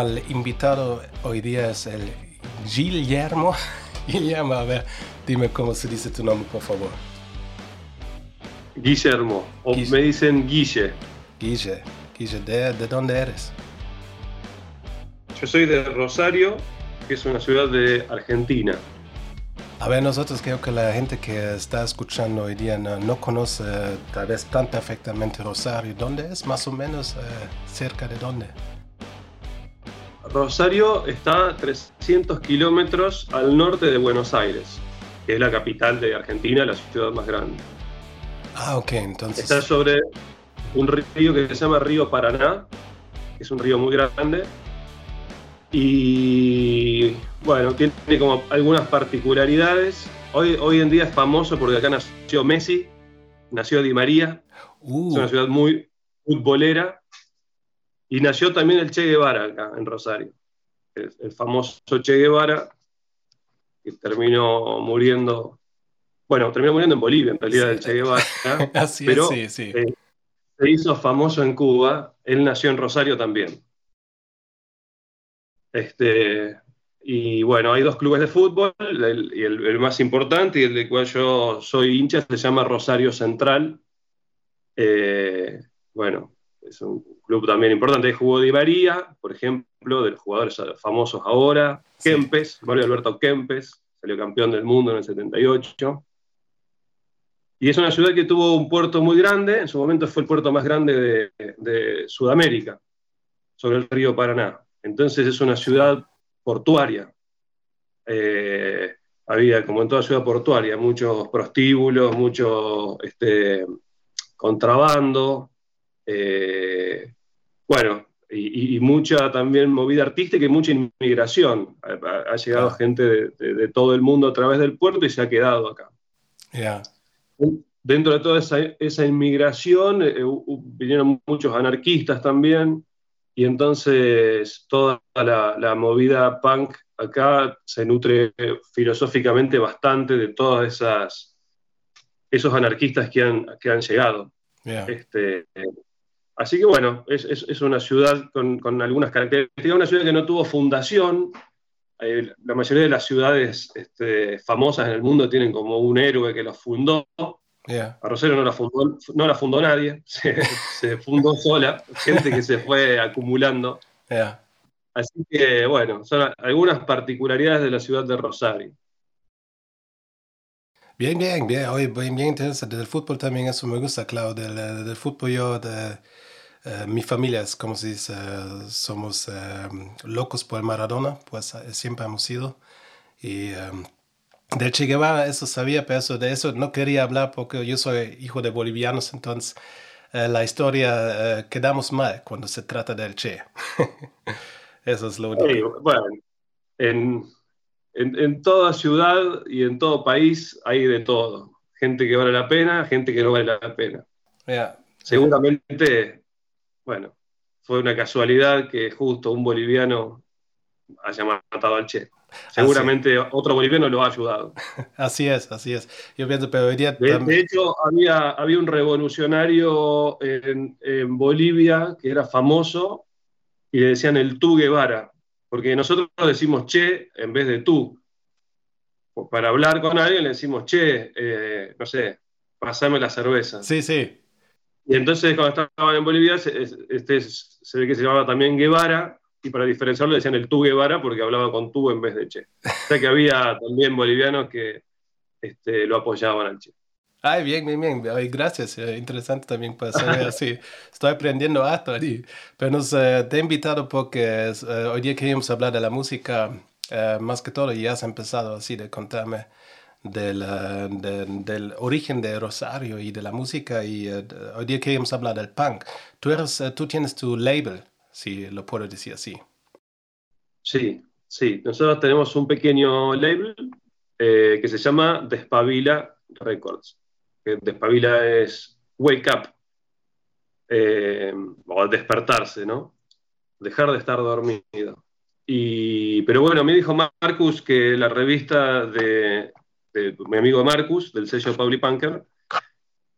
Bueno, el invitado hoy día es el Guillermo. Guillermo, a ver, dime cómo se dice tu nombre, por favor. Guillermo, o me dicen Guille. Guille, Guille, ¿de, ¿de dónde eres? Yo soy de Rosario, que es una ciudad de Argentina. A ver, nosotros creo que la gente que está escuchando hoy día no, conoce tal vez tan perfectamente Rosario. ¿Dónde es? Más o menos eh, cerca de dónde. Rosario está a 300 kilómetros al norte de Buenos Aires, que es la capital de Argentina, la ciudad más grande. Ah, ok, entonces. Está sobre un río que se llama Río Paraná, que es un río muy grande, y bueno, tiene como algunas particularidades. Hoy, hoy en día es famoso porque acá nació Messi, nació Di María, uh. es una ciudad muy futbolera, y nació también el Che Guevara acá en Rosario, el, famoso Che Guevara, que terminó muriendo, bueno, terminó muriendo en Bolivia en realidad el Che Guevara, pero eh, se hizo famoso en Cuba, él nació en Rosario también. Este, y bueno, hay dos clubes de fútbol, el, y el, más importante y el del cual yo soy hincha se llama Rosario Central. Eh, bueno, es un club también importante. Jugó Di María, por ejemplo, de los jugadores famosos ahora. Kempes, Mario Alberto Kempes, salió campeón del mundo en el 78. Y es una ciudad que tuvo un puerto muy grande, en su momento fue el puerto más grande de, de Sudamérica, sobre el río Paraná. Entonces es una ciudad portuaria. Eh, había, como en toda ciudad portuaria, muchos prostíbulos, mucho este, contrabando, eh, bueno, y, mucha también movida artística y mucha inmigración. Ha, llegado gente de, todo el mundo a través del puerto y se ha quedado acá. Dentro de toda esa, inmigración eh, vinieron muchos anarquistas también, y entonces toda la, movida punk acá se nutre filosóficamente bastante de todas esas esos anarquistas que han, que han llegado. Este, así que bueno, es, una ciudad con, algunas características, una ciudad que no tuvo fundación. Eh, la mayoría de las ciudades este, famosas en el mundo tienen como un héroe que los fundó, a Rosario no la fundó, no la fundó nadie, se, fundó sola, gente que se fue acumulando. Así que, bueno, son algunas particularidades de la ciudad de Rosario. Bien, bien, bien, hoy bien, bien interesante. Del fútbol también eso me gusta, claro. Del, del fútbol yo, de, eh, mi familia es como si dice, somos eh, locos por Maradona, pues eh, siempre hemos sido. Y del Che Guevara, eso sabía, pero eso, de eso no quería hablar porque yo soy hijo de bolivianos, entonces la historia quedamos mal cuando se trata del Che. eso es lo único. bueno, en, en, toda ciudad y en todo país hay de todo. Gente que vale la pena, gente que no vale la pena. Seguramente, bueno, fue una casualidad que justo un boliviano haya matado al Che. Seguramente otro boliviano lo ha ayudado. Así es, así es. Yo pienso, pero de, de, hecho, había, había un revolucionario en, Bolivia que era famoso y le decían el tú Guevara, porque nosotros decimos che en vez de tú. Para hablar con alguien le decimos che, eh, no sé, pasame la cerveza. Sí, sí. Y entonces cuando estaban en Bolivia, este, se ve que se llamaba también Guevara, y para diferenciarlo decían el tú Guevara porque hablaba con tú en vez de Che. O sea que había también bolivianos que este, lo apoyaban al Che. Ay, bien, bien, bien. Ay, gracias. Eh, interesante también para saber así. Estoy aprendiendo harto ahí. Pero nos, eh, te he invitado porque eh, hoy día queríamos hablar de la música más que todo y has empezado así de contarme del, del origen de Rosario y de la música y hoy día queríamos hablar del punk. Tú, eres, tú tienes tu label si lo puedo decir así. Sí, sí. Nosotros tenemos un pequeño label eh, que se llama Despabila Records. Despabila es wake up, eh, o despertarse, ¿no? Dejar de estar dormido. Y, pero bueno, me dijo Marcus que la revista de, mi amigo Marcus, del sello Pauli Punker,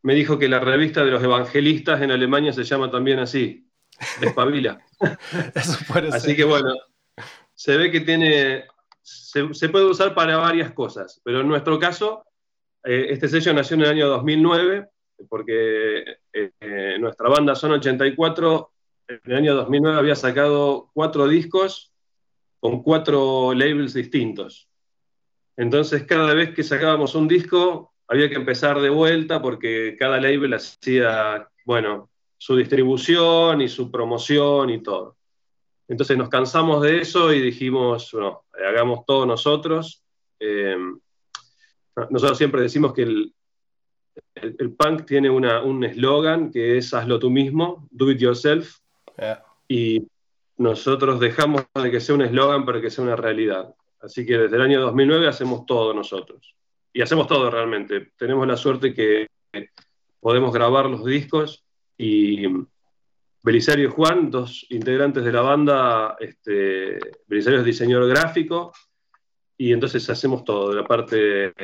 me dijo que la revista de los evangelistas en Alemania se llama también así, despabila. Eso Así que bueno, se ve que tiene, se, puede usar para varias cosas, pero en nuestro caso, eh, este sello nació en el año 2009, porque eh, nuestra banda Son 84 en el año 2009 había sacado cuatro discos con cuatro labels distintos. Entonces, cada vez que sacábamos un disco, había que empezar de vuelta porque cada label hacía, bueno, su distribución y su promoción y todo. Entonces nos cansamos de eso y dijimos, hagamos todo nosotros. Eh, nosotros siempre decimos que el, el, punk tiene un eslogan que es hazlo tú mismo, do it yourself. Y nosotros dejamos de que sea un eslogan para que sea una realidad. Así que desde el año 2009 hacemos todo nosotros. Y hacemos todo realmente. Tenemos la suerte que podemos grabar los discos y Belisario y Juan, dos integrantes de la banda, este, Belisario es diseñador gráfico y entonces hacemos todo, de la parte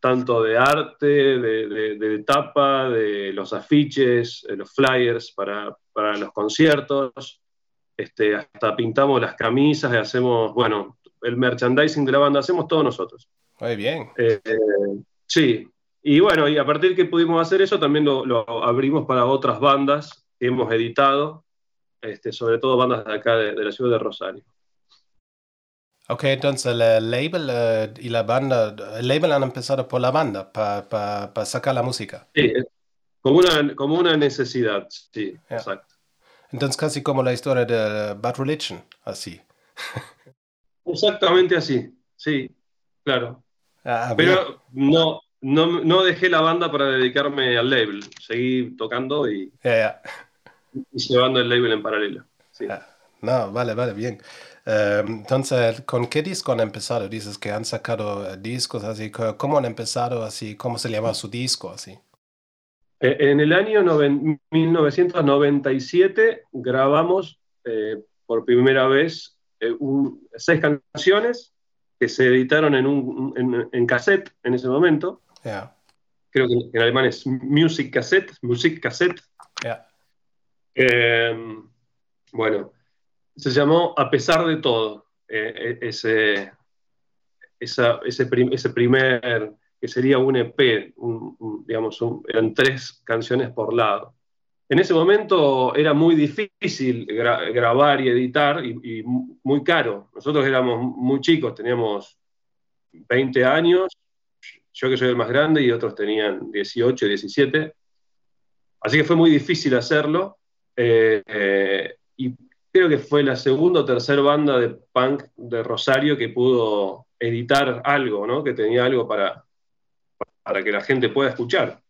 tanto de arte, de, tapa, de los afiches, de los flyers para, para los conciertos, este, hasta pintamos las camisas y hacemos, bueno, el merchandising de la banda, hacemos todo nosotros. Muy bien. Eh, sí, y bueno, y a partir que pudimos hacer eso, también lo, abrimos para otras bandas que hemos editado, este, sobre todo bandas de acá de, la ciudad de Rosario. Ok, entonces el label eh, y la banda, el label han empezado por la banda para sacar la música. Sí, como una, como una necesidad, sí, exacto. Entonces casi como la historia de Bad Religion, así. Exactamente así, sí, claro. Ah, Pero no, no, dejé la banda para dedicarme al label. Seguí tocando y, llevando el label en paralelo. Ah, no, vale, vale, bien. Eh, entonces, ¿con qué disco han empezado? Dices que han sacado eh, discos así. ¿Cómo han empezado así? ¿Cómo se llama su disco así? Eh, en el año 1997 grabamos por primera vez seis canciones que se editaron en, un, en, cassette en ese momento. Creo que en alemán es Music Cassette, Music Cassette. Em, bueno, se llamó A pesar de todo, eh, ese, ese, ese, primer, que sería un EP, digamos, eran tres canciones por lado. En ese momento era muy difícil grabar y editar y, muy caro. Nosotros éramos muy chicos, teníamos 20 años, yo que soy el más grande y otros tenían 18, 17. Así que fue muy difícil hacerlo. Eh, eh, y creo que fue la segunda o tercera banda de punk de Rosario que pudo editar algo, ¿no? que tenía algo para, para que la gente pueda escuchar.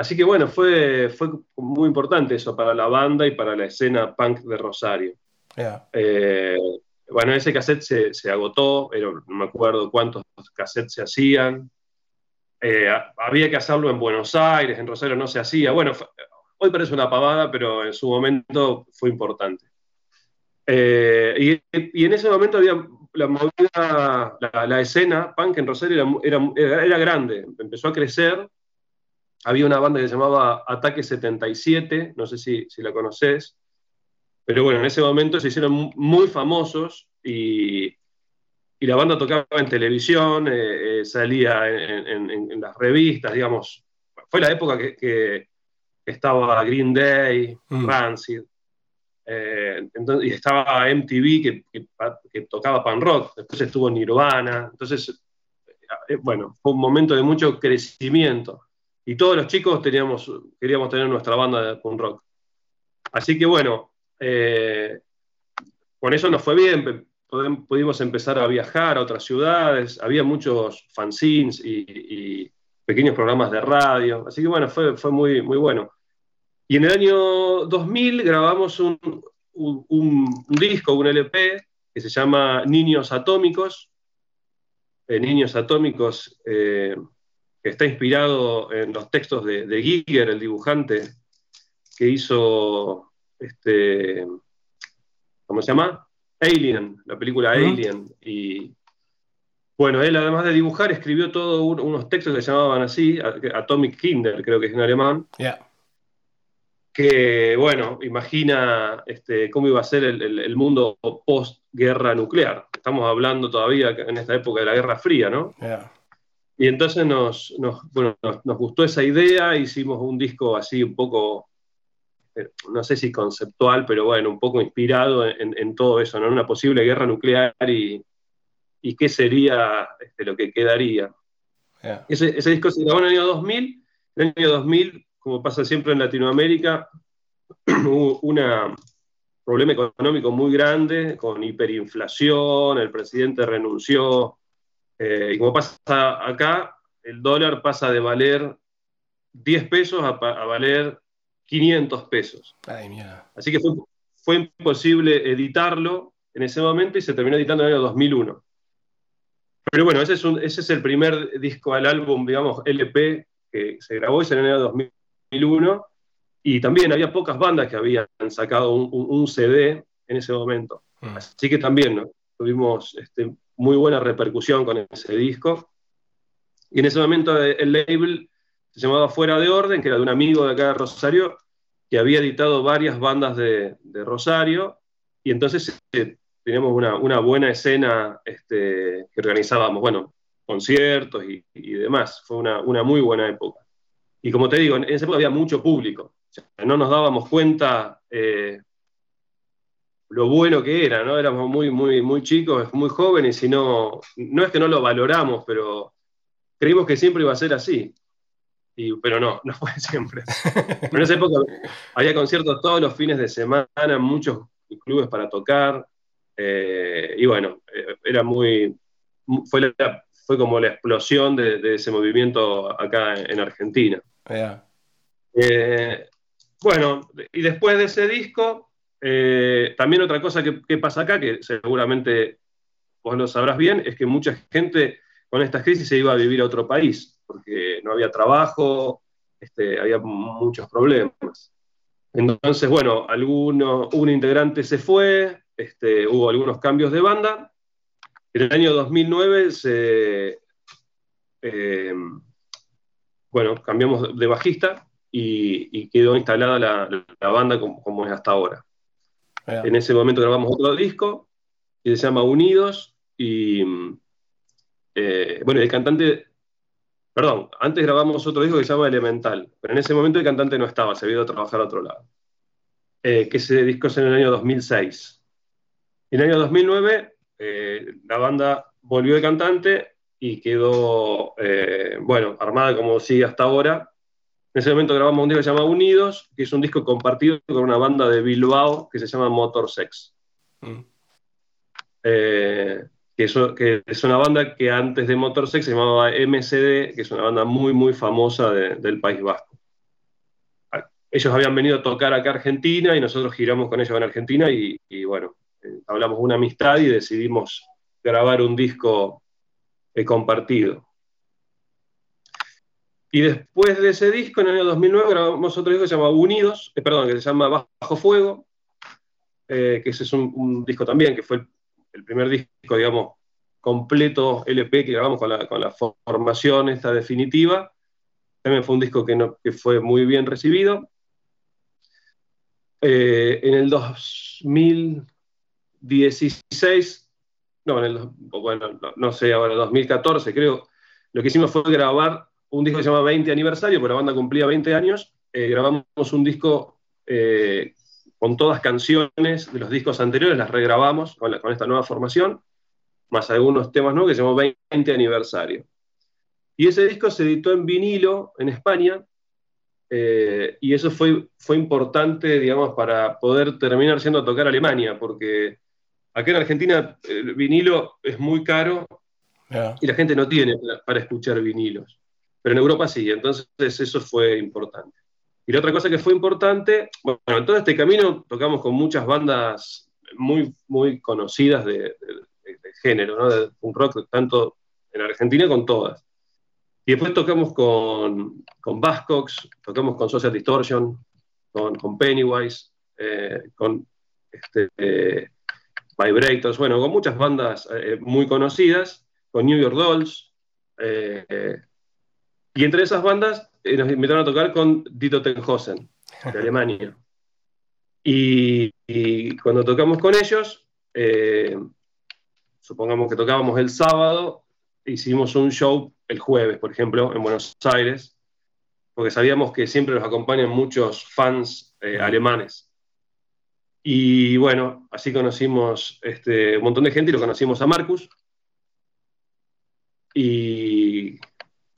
Así que bueno, fue, fue muy importante eso para la banda y para la escena punk de Rosario. Eh, bueno, ese cassette se, se, agotó, pero no me acuerdo cuántos cassettes se hacían. Eh, había que hacerlo en Buenos Aires, en Rosario no se hacía. Bueno, hoy parece una pavada, pero en su momento fue importante. Eh, y, en ese momento había la movida, la, escena punk en Rosario era, era, era, grande, empezó a crecer había una banda que se llamaba Ataque 77, no sé si, si la conoces, pero bueno, en ese momento se hicieron muy famosos y, y la banda tocaba en televisión, eh, eh, salía en, las revistas, digamos. Fue la época que, estaba Green Day, mm. Rancid, eh, y estaba MTV que, que, tocaba pan rock, después estuvo Nirvana, entonces, bueno, fue un momento de mucho crecimiento y todos los chicos teníamos, queríamos tener nuestra banda de punk rock. Así que bueno, eh, con eso nos fue bien, pudimos empezar a viajar a otras ciudades, había muchos fanzines y, pequeños programas de radio, así que bueno, fue, fue muy, muy bueno. Y en el año 2000 grabamos un, un, disco, un LP, que se llama Niños Atómicos. Eh, Niños Atómicos eh, está inspirado en los textos de, de Giger, el dibujante, que hizo, este, ¿cómo se llama? Alien, la película Alien. Y bueno, él además de dibujar, escribió todos unos textos que se llamaban así, Atomic Kinder, creo que es en alemán. que, bueno, imagina este, cómo iba a ser el, mundo post-guerra nuclear. Estamos hablando todavía en esta época de la Guerra Fría, ¿no? Y entonces nos, bueno, nos, gustó esa idea, hicimos un disco así un poco, eh, no sé si conceptual, pero bueno, un poco inspirado en, todo eso, ¿no? Una posible guerra nuclear y, y qué sería este, lo que quedaría. Ese, ese, disco se grabó en el año 2000. En el año 2000 como pasa siempre en Latinoamérica, hubo un problema económico muy grande, con hiperinflación, el presidente renunció, eh, y como pasa acá, el dólar pasa de valer 10 pesos a, valer 500 pesos. Así que fue, imposible editarlo en ese momento y se terminó editando en el año 2001. Pero bueno, ese es, ese es el primer disco al álbum, digamos, LP que se grabó en el año 2000 2001, y también había pocas bandas que habían sacado un, CD en ese momento. Mm. Así que también tuvimos este, muy buena repercusión con ese disco. Y en ese momento eh, el label se llamaba Fuera de Orden, que era de un amigo de acá de Rosario, que había editado varias bandas de, Rosario, y entonces eh, teníamos una, buena escena este, que organizábamos, bueno, conciertos y, demás. Fue una, una muy buena época. Y como te digo, en ese época había mucho público. no nos dábamos cuenta eh, lo bueno que era, ¿no? Éramos muy, muy, muy chicos, muy jóvenes y no, no es que no lo valoramos, pero creímos que siempre iba a ser así. Y, pero no, no fue siempre. en esa época había conciertos todos los fines de semana, muchos clubes para tocar. Eh, y bueno, eh, era muy. Fue, fue como la explosión de ese movimiento acá en Argentina. Eh, bueno, y después de ese disco, eh, también otra cosa que, pasa acá, que seguramente vos lo sabrás bien, es que mucha gente con estas crisis se iba a vivir a otro país, porque no había trabajo, este, había muchos problemas. Entonces, bueno, alguno, un integrante se fue, este, hubo algunos cambios de banda. En el año 2009 se, eh, bueno, cambiamos de bajista y, quedó instalada la, banda como, es hasta ahora. En ese momento grabamos otro disco que se llama Unidos y eh, bueno, el cantante, perdón, antes grabamos otro disco que se llama Elemental, pero en ese momento el cantante no estaba, se había ido a trabajar a otro lado. Eh, que ese disco es en el año 2006. En el año 2009 eh, la banda volvió de cantante y quedó, bueno, armada como sigue hasta ahora. En ese momento grabamos un disco que se llama Unidos, que es un disco compartido con una banda de Bilbao que se llama Motor Sex. Mm. Eh, que, es, una banda que antes de Motor Sex se llamaba MCD, que es una banda muy, muy famosa del País Vasco. Ellos habían venido a tocar acá a Argentina y nosotros giramos con ellos en Argentina y, y bueno, eh, hablamos de una amistad y decidimos grabar un disco he compartido. Y después de ese disco, en el año 2009, grabamos otro disco que se llama Unidos, eh, perdón, que se llama Bajo Fuego, eh, que ese es un, disco también, que fue el, primer disco, digamos, completo LP que grabamos con la, formación esta definitiva. También fue un disco que, no, que fue muy bien recibido. Eh, en el 2016 no, bueno, no, sé, ahora 2014 creo, lo que hicimos fue grabar un disco que se llama 20 aniversario, porque la banda cumplía 20 años, eh, grabamos un disco eh, con todas canciones de los discos anteriores, las regrabamos con, esta nueva formación, más algunos temas nuevos que se llamó 20 aniversario. Y ese disco se editó en vinilo en España, eh, y eso fue, fue importante, digamos, para poder terminar siendo a tocar Alemania, porque Acá en Argentina el vinilo es muy caro y la gente no tiene para escuchar vinilos. Pero en Europa sí, entonces eso fue importante. Y la otra cosa que fue importante, bueno, en todo este camino tocamos con muchas bandas muy, muy conocidas de, género, ¿no? de un rock, tanto en Argentina con todas. Y después tocamos con, con Bascox, tocamos con Social Distortion, con, Pennywise, eh, con este, eh, Vibrators, bueno, con muchas bandas eh, muy conocidas, con New York Dolls. Eh, y entre esas bandas eh, nos invitaron a tocar con Dito Tenhosen. de Alemania. Y, cuando tocamos con ellos, eh, supongamos que tocábamos el sábado, hicimos un show el jueves, por ejemplo, en Buenos Aires, porque sabíamos que siempre nos acompañan muchos fans eh, alemanes. Y bueno, así conocimos este, un montón de gente y lo conocimos a Marcus. Y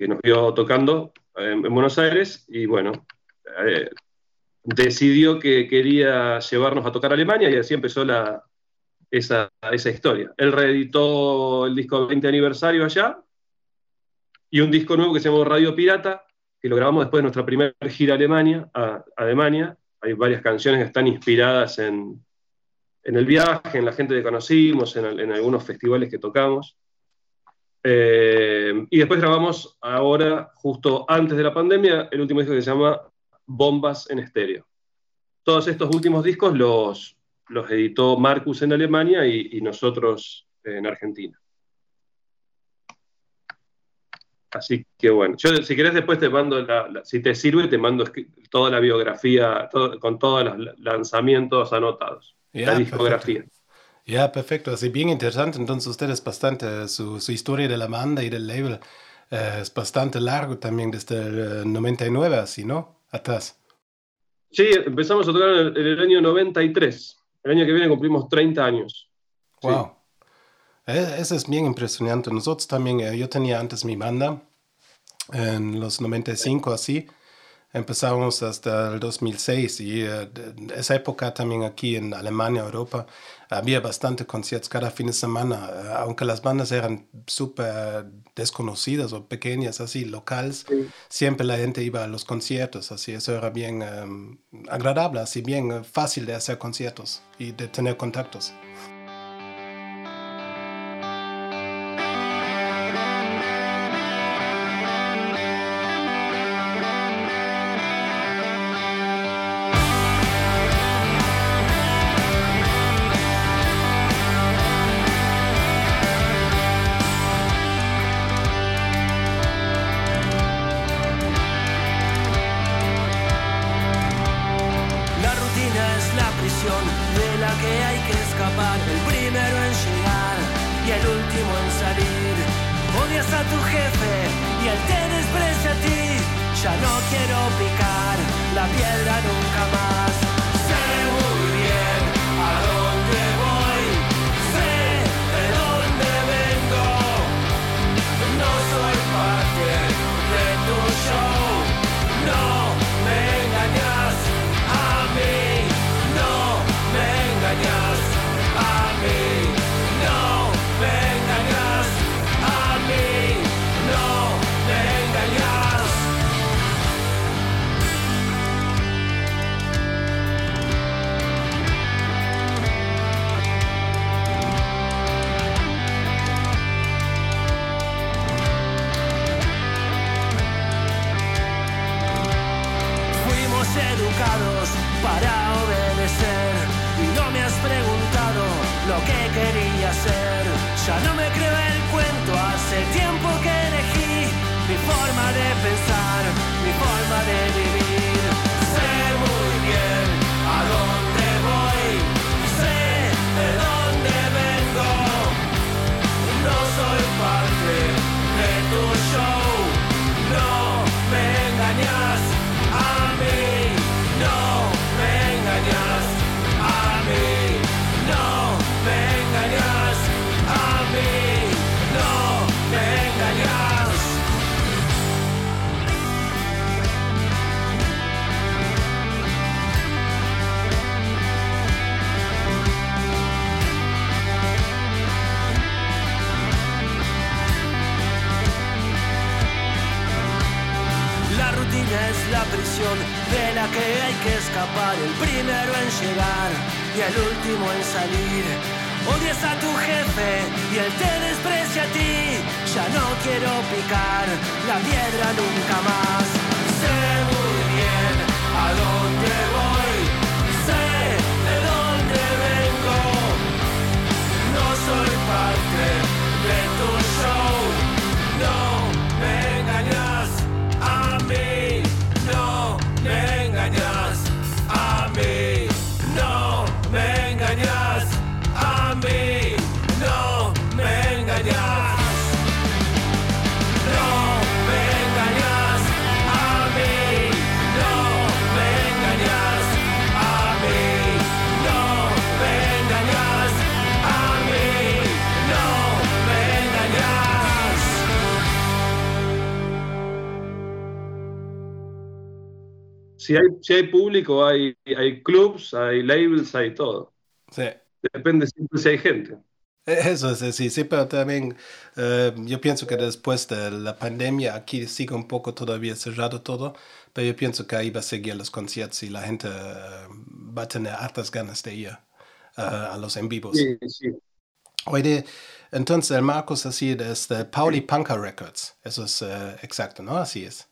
que nos vio tocando en, Buenos Aires. Y bueno, eh, decidió que quería llevarnos a tocar a Alemania y así empezó la, esa, esa historia. Él reeditó el disco 20 aniversario allá y un disco nuevo que se llamó Radio Pirata, que lo grabamos después de nuestra primera gira a Alemania, a Alemania, hay varias canciones que están inspiradas en, el viaje, en la gente que conocimos, en, algunos festivales que tocamos. Eh, y después grabamos ahora, justo antes de la pandemia, el último disco que se llama Bombas en Estéreo. Todos estos últimos discos los, los editó Marcus en Alemania y nosotros en Argentina. Así que bueno, yo si querés después te mando, la, si te sirve, te mando toda la biografía con todos los lanzamientos anotados, la discografía. Ya, perfecto, así bien interesante. Entonces ustedes bastante, su, historia de la banda y del label eh, es bastante largo también desde el 99, así, ¿no? Atrás. Sí, empezamos a tocar en el, año 93. El año que viene cumplimos 30 años. Wow. Eh, eso es bien impresionante. Nosotros también, eh, yo tenía antes mi banda en los 95 así. Empezamos hasta el 2006 y uh, esa época también aquí en Alemania, Europa, había bastante conciertos cada fin de semana, aunque las bandas eran súper desconocidas o pequeñas, así, locales, siempre la gente iba a los conciertos, así, eso era bien em, agradable, así, bien fácil de hacer conciertos y de tener contactos. Es la prisión de la que hay que escapar, el primero en llegar y el último en salir. Odias a tu jefe y él te desprecia a ti, ya no quiero picar la piedra nunca más. Sé muy bien a dónde voy, sé de dónde vengo, no soy parte Si hay, si hay público, hay, hay clubs, hay labels, hay todo. Sí. Depende siempre si hay gente. E-, eso es sí, sí, pero también eh, yo pienso que después de la pandemia aquí sigue un poco todavía cerrado todo, pero yo pienso que ahí va a seguir los conciertos y la gente eh, va a tener hartas ganas de ir eh, a los en vivos. Sí, sí. Oye, entonces el Marcos así es de Pauli Punker Records, eso es exacto, ¿no? Así es.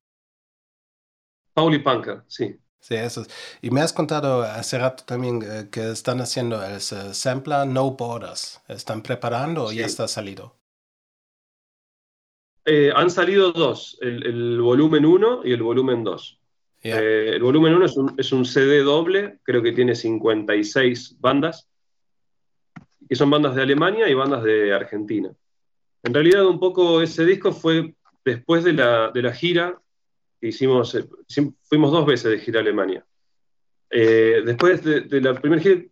Pauli Punker, sí. Sí, eso Y me has contado hace rato también eh, que están haciendo el sampler No Borders. ¿Están preparando o ya está salido? Eh, han salido dos, el, volumen 1 y el volumen 2. Eh, el volumen 1 es un, es un, CD doble, creo que tiene 56 bandas, que son bandas de Alemania y bandas de Argentina. En realidad un poco ese disco fue después de la, de la gira hicimos, eh, fuimos dos veces de gira a Alemania. Eh, después de, la primera gira,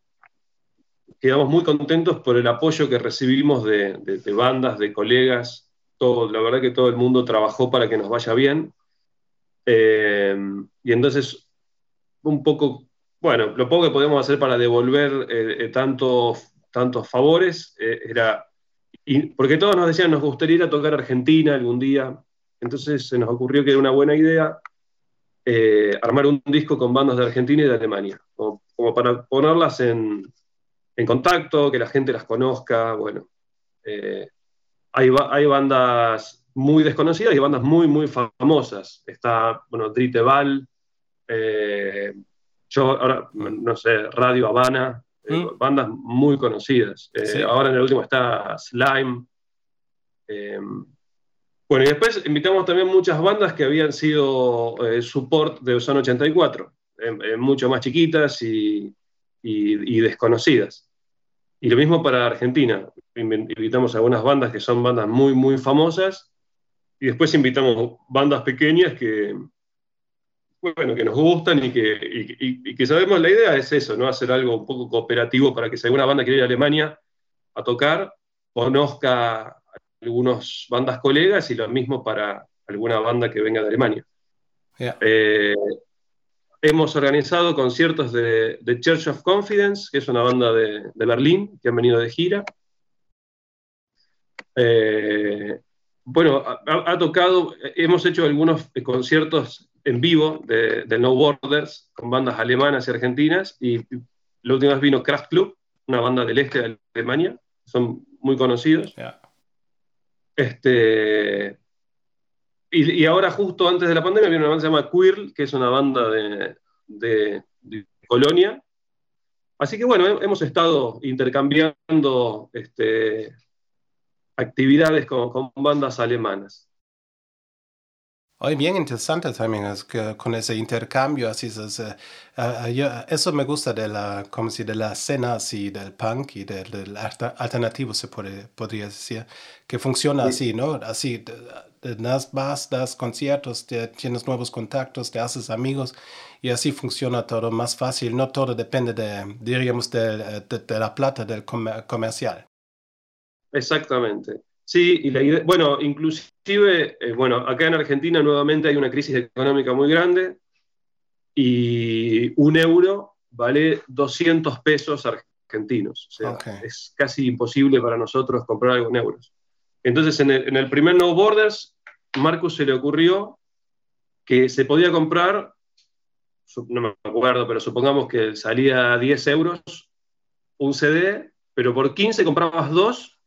quedamos muy contentos por el apoyo que recibimos de, bandas, de colegas. Todo, la verdad que todo el mundo trabajó para que nos vaya bien. Eh, y entonces, un poco, bueno, lo poco que podemos hacer para devolver tantos, tantos favores era, porque todos nos decían, nos gustaría ir a tocar Argentina algún día, entonces se nos ocurrió que era una buena idea eh, armar un disco con bandas de Argentina y de Alemania, como, para ponerlas en, contacto, que la gente las conozca. Bueno, eh, hay, hay, bandas muy desconocidas y bandas muy, muy famosas. Está, bueno, Driteval, eh, yo ahora, no sé, Radio Habana, mm. bandas muy conocidas. Ahora en el último está Slime. Bueno, y después invitamos también muchas bandas que habían sido eh, support de Ozono 84, mucho más chiquitas y, desconocidas. Y lo mismo para Argentina. Invitamos a algunas bandas que son bandas muy, muy famosas y después invitamos bandas pequeñas que, bueno, que nos gustan y que, y que sabemos la idea es eso, ¿no? Hacer algo un poco cooperativo para que si alguna banda quiere ir a Alemania a tocar, conozca algunas bandas colegas y lo mismo para alguna banda que venga de Alemania. Eh, hemos organizado conciertos de, Church of Confidence, que es una banda de, Berlín, que han venido de gira. Eh, bueno, ha, tocado, hemos hecho algunos conciertos en vivo de, No Borders con bandas alemanas y argentinas, y la última vez vino Kraft Club, una banda del este de Alemania, son muy conocidos. Este, y, ahora, justo antes de la pandemia, viene una banda que se llama Queer, que es una banda de, Colonia. Así que bueno, hemos estado intercambiando este, actividades con bandas alemanas. Hoy bien interesante también es que con ese intercambio así es, eh, eso me gusta de la como si de la escena así del punk y del, alternativo se podría decir que funciona así no así das vas das conciertos tienes nuevos contactos te haces amigos y así funciona todo más fácil. No todo depende de diríamos de, de la plata del comercial. Exactamente Sí, y la idea, bueno, inclusive, eh, bueno, acá en Argentina nuevamente hay una crisis económica muy grande y un euro vale 200 pesos argentinos. O sea, es casi imposible para nosotros comprar algo en euros. Entonces, en el, primer No Borders, Marcus se le ocurrió que se podía comprar, no me acuerdo, pero supongamos que salía a 10 euros un CD, pero por 15 comprabas dos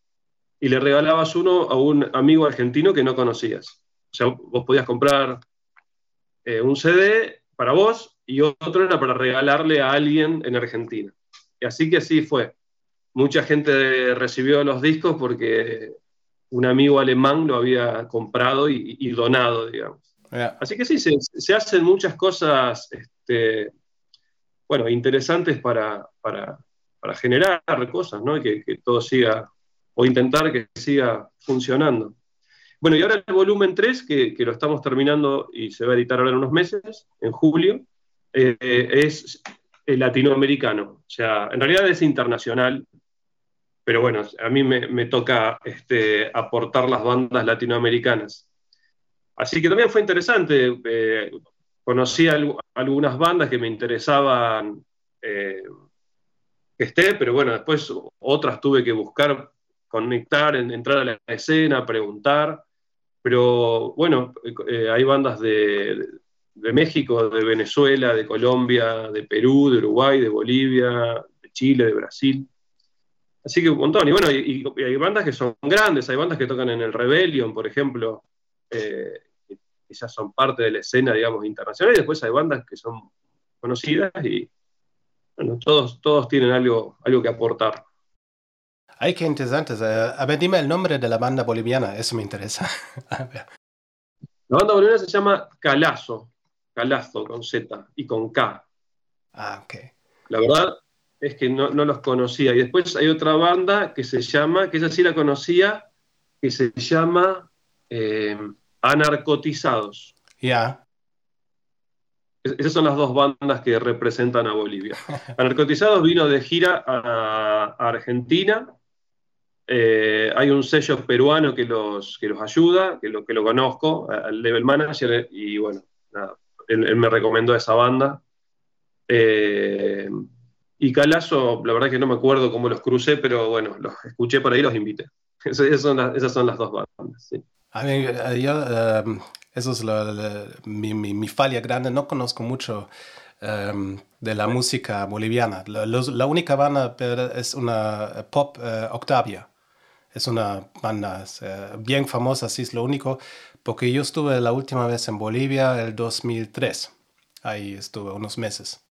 y le regalabas uno a un amigo argentino que no conocías. O sea, vos podías comprar eh, un CD para vos y otro era para regalarle a alguien en Argentina. Y así que así fue. Mucha gente recibió los discos porque un amigo alemán lo había comprado y, donado, digamos. Así que sí, se, hacen muchas cosas este, bueno, interesantes para, para, generar cosas, ¿no? Y que, que todo siga o intentar que siga funcionando. Bueno, y ahora el volumen 3, que, lo estamos terminando y se va a editar ahora en unos meses, en julio, eh, es latinoamericano. O sea, en realidad es internacional, pero bueno, a mí me, toca este, aportar las bandas latinoamericanas. Así que también fue interesante. Eh, conocí algunas bandas que me interesaban eh, que esté, pero bueno, después otras tuve que buscar, conectar, entrar a la escena, preguntar. Pero bueno, eh, hay bandas de, de México, de Venezuela, de Colombia, de Perú, de Uruguay, de Bolivia, de Chile, de Brasil. Así que un montón. Y bueno, y, hay bandas que son grandes, hay bandas que tocan en el Rebellion, por ejemplo, eh, que ya son parte de la escena, digamos, internacional, y después hay bandas que son conocidas y bueno, todos, todos tienen algo, algo que aportar. Ay, qué interesante. A ver, dime el nombre de la banda boliviana, eso me interesa. la banda boliviana se llama Calazo, Calazo con Z y con K. Ah, ok. La verdad, es que no, los conocía. Y después hay otra banda que se llama, que esa sí la conocía, que se llama eh, Anarcotizados. Ya. esas son las dos bandas que representan a Bolivia. Anarcotizados vino de gira a, Argentina. Eh, hay un sello peruano que los, que los ayuda, que lo, que lo conozco, al level manager, y bueno, él, me recomendó esa banda. Eh, y Calazo, la verdad que no me acuerdo cómo los crucé, pero bueno, los escuché por ahí y los invité. esas, son las, dos bandas. Sí. A mí, eh, yo, em, eso es mi, mi, falla grande, no conozco mucho em, de la música boliviana. La, única banda es una pop eh, Octavia. Es una banda eh, bien famosa, sí es lo único, porque yo estuve la última vez en Bolivia el 2003. Ahí estuve unos meses.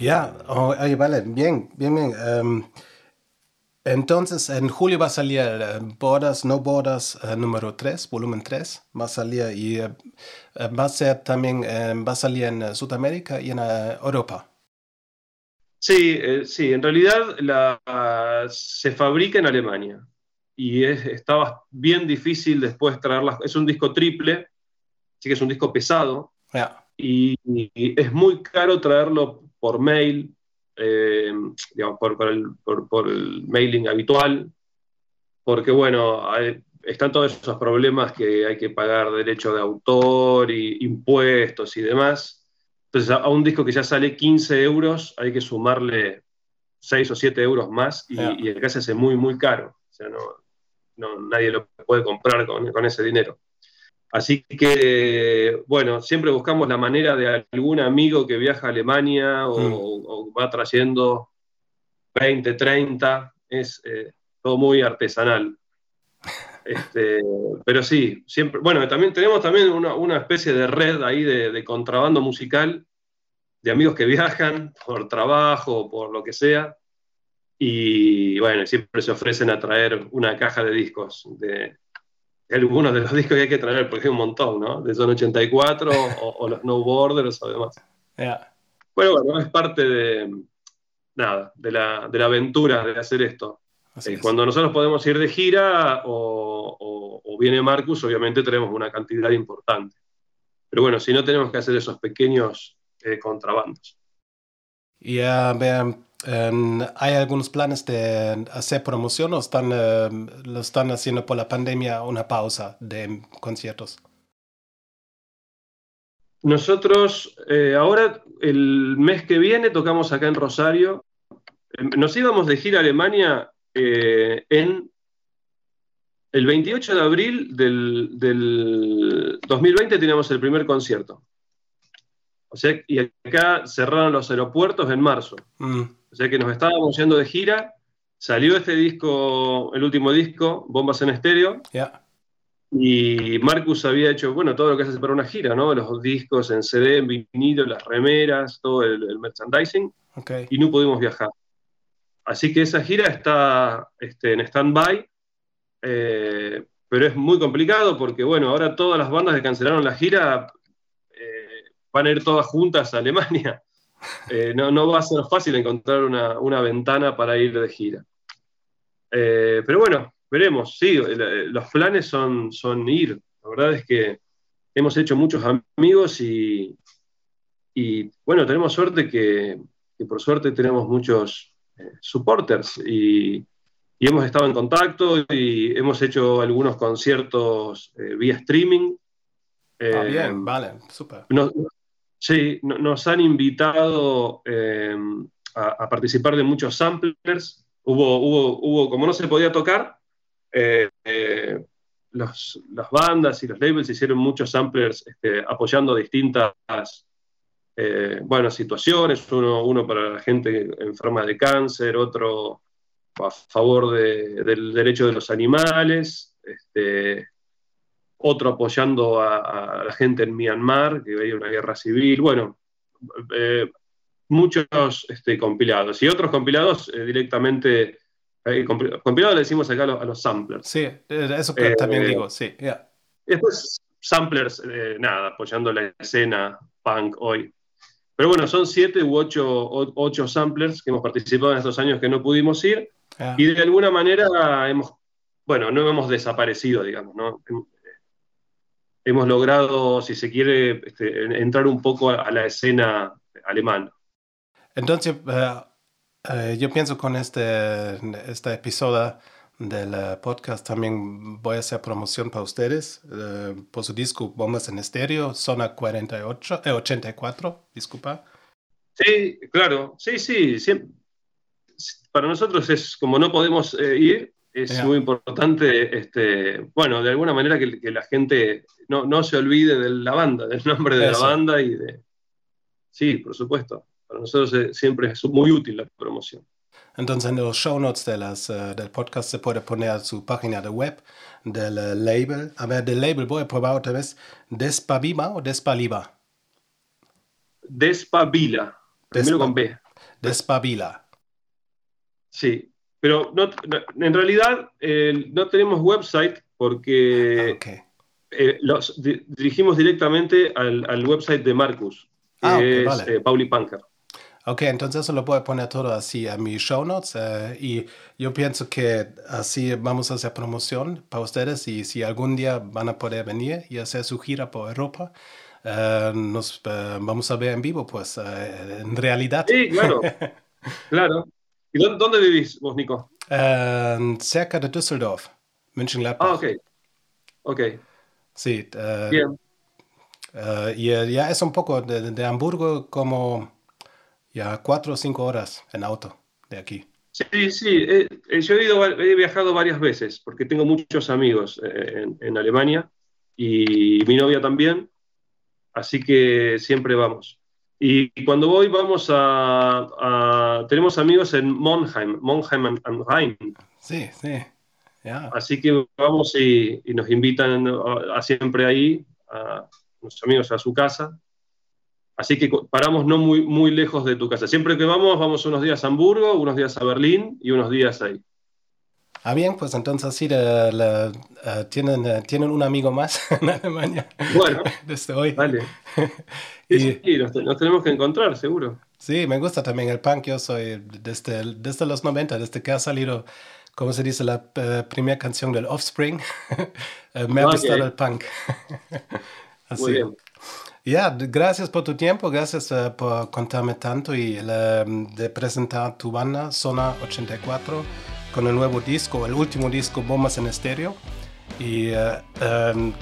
Ya, oh, vale, bien, bien, bien. Um, entonces, en julio va a salir uh, Bodas, No Bodas uh, número 3, volumen 3, va a salir y uh, va a ser también, va a salir en Sudamérica y en Europa. Sí, eh, sí, en realidad la, se fabrica en Alemania y es, estaba bien difícil después traerlas. Es un disco triple, así que es un disco pesado y, es muy caro traerlo por mail, eh, digamos, por, el, mailing habitual, porque bueno, están todos esos problemas que hay que pagar derecho de autor y impuestos y demás. Entonces, a, un disco que ya sale 15 euros, hay que sumarle 6 o 7 euros más y, y el gas es muy, muy caro. O sea, no, nadie lo puede comprar con, ese dinero. Así que, bueno, siempre buscamos la manera de algún amigo que viaja a Alemania o, mm. va trayendo 20, 30. Es eh, todo muy artesanal. Este, pero sí, siempre, bueno, también tenemos también una, especie de red ahí de, contrabando musical, de amigos que viajan por trabajo, o por lo que sea, y bueno, siempre se ofrecen a traer una caja de discos, de, algunos de los discos que hay que traer, porque hay un montón, ¿no? De Son 84 o, los No Borders o demás. Bueno, bueno, es parte de, nada, de la, de la aventura de hacer esto. Eh, cuando nosotros podemos ir de gira o, viene Marcus, obviamente tenemos una cantidad importante. Pero bueno, si no tenemos que hacer esos pequeños eh, contrabandos. ¿Y vean, em, hay algunos planes de hacer promoción o están, em, lo están haciendo por la pandemia una pausa de conciertos? Nosotros eh, ahora, el mes que viene, tocamos acá en Rosario. Em, nos íbamos de gira a Alemania eh, en el 28 de abril del, 2020 teníamos el primer concierto. O sea, y acá cerraron los aeropuertos en marzo. Mm. O sea que nos estábamos yendo de gira. Salió este disco, el último disco, Bombas en Estéreo. Y Marcus había hecho, bueno, todo lo que hace para una gira, ¿no? Los discos en CD, en vinilo, las remeras, todo el, merchandising. Y no pudimos viajar. Así que esa gira está este, en stand-by, eh, pero es muy complicado porque, bueno, ahora todas las bandas que cancelaron la gira eh, van a ir todas juntas a Alemania. Eh, no, va a ser fácil encontrar una, ventana para ir de gira. pero bueno, veremos, sí, los planes son, son ir. La verdad es que hemos hecho muchos amigos y, bueno, tenemos suerte que por suerte tenemos muchos supporters y, hemos estado en contacto y hemos hecho algunos conciertos eh, vía streaming. Ah, bien, eh, vale, súper. Sí, nos han invitado eh, a, participar de muchos samplers. Hubo, hubo, hubo como no se podía tocar, las bandas y los labels hicieron muchos samplers este, apoyando distintas eh, bueno, situaciones, uno, para la gente enferma de cáncer, otro a favor del derecho de los animales, este, otro apoyando a, la gente en Myanmar, que veía una guerra civil, bueno, eh, muchos este, compilados. Y otros compilados eh, directamente, compilados le decimos acá a los, samplers. Sí, eso también digo, sí. Después samplers, nada, apoyando la escena punk hoy. Pero bueno, son siete u ocho, samplers que hemos participado en estos años que no pudimos ir. Ah. Y de alguna manera hemos, bueno, no hemos desaparecido, digamos, ¿no? Hemos logrado, si se quiere, este, entrar un poco a, la escena alemana. Entonces, eh, eh, yo pienso con este, este episodio del eh, podcast también voy a hacer promoción para ustedes eh, por su disco Bombas en Estéreo, Zona 48, 84, eh, disculpa. Sí, claro, sí, sí. para nosotros es como no podemos ir, es muy importante, este, bueno, de alguna manera que, la gente no, no, se olvide de la banda, del nombre de la banda y de... Sí, por supuesto. Para nosotros siempre es muy útil la promoción. Entonces en los show notes de las, uh, del podcast se puede poner su página de web del uh, label. A ver, del label voy a probar otra vez. ¿Despavima o Despaliva? Despabila. Primero con B. Despabila. Sí, pero no, en realidad eh, no tenemos website porque Ah, eh, los di- dirigimos directamente al, al website de Marcus, que Ah, ok, es vale. eh, Pauli Punker. Ok, entonces lo voy a poner todo así a mis show notes eh, y yo pienso que así vamos a hacer promoción para ustedes y si algún día van a poder venir y hacer su gira por Europa, eh, nos eh, vamos a ver en vivo, pues en realidad. Sí, claro, claro. ¿Y dónde, dónde vivís vos, Nico? Eh, cerca de Düsseldorf, München-Gladbach. Ah, ok. Ok, Sí, eh, bien. eh, y ya es un poco de, de Hamburgo como ya cuatro o cinco horas en auto de aquí. Sí, sí, yo he, ido, he viajado varias veces porque tengo muchos amigos eh, en, en Alemania y mi novia también, así que siempre vamos. Y cuando voy vamos a, a- tenemos amigos en Monheim, Monheim am Rhein, Sí, sí, ya. así que vamos y, y nos invitan a, a siempre ahí, a nuestros amigos a su casa. Así que paramos no muy, muy lejos de tu casa. Siempre que vamos, vamos unos días a Hamburgo, unos días a Berlín y unos días ahí. Ah, bien, pues entonces sí, la- eh, tienen, eh, tienen un amigo más en Alemania Bueno, desde hoy. Vale. Y- Sí, nos, nos tenemos que encontrar, seguro. Sí, me gusta también el punk. Yo soy desde, desde los 90, desde que ha salido, como se dice, la eh, primera canción del Offspring. eh, me ha Ok. gustado el punk. Así. Muy bien. Ya, d- gracias por tu tiempo, gracias eh, por contarme tanto y de presentar tu banda Zona 84 con el nuevo disco, el último disco Bombas en Estéreo. Y eh, em,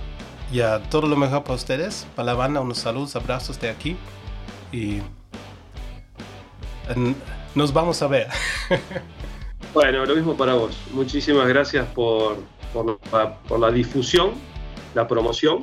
ya, todo lo mejor para ustedes, para la banda, unos saludos, abrazos de aquí y nos vamos a ver. Bueno, lo mismo para vos. Muchísimas gracias por, por la difusión, la promoción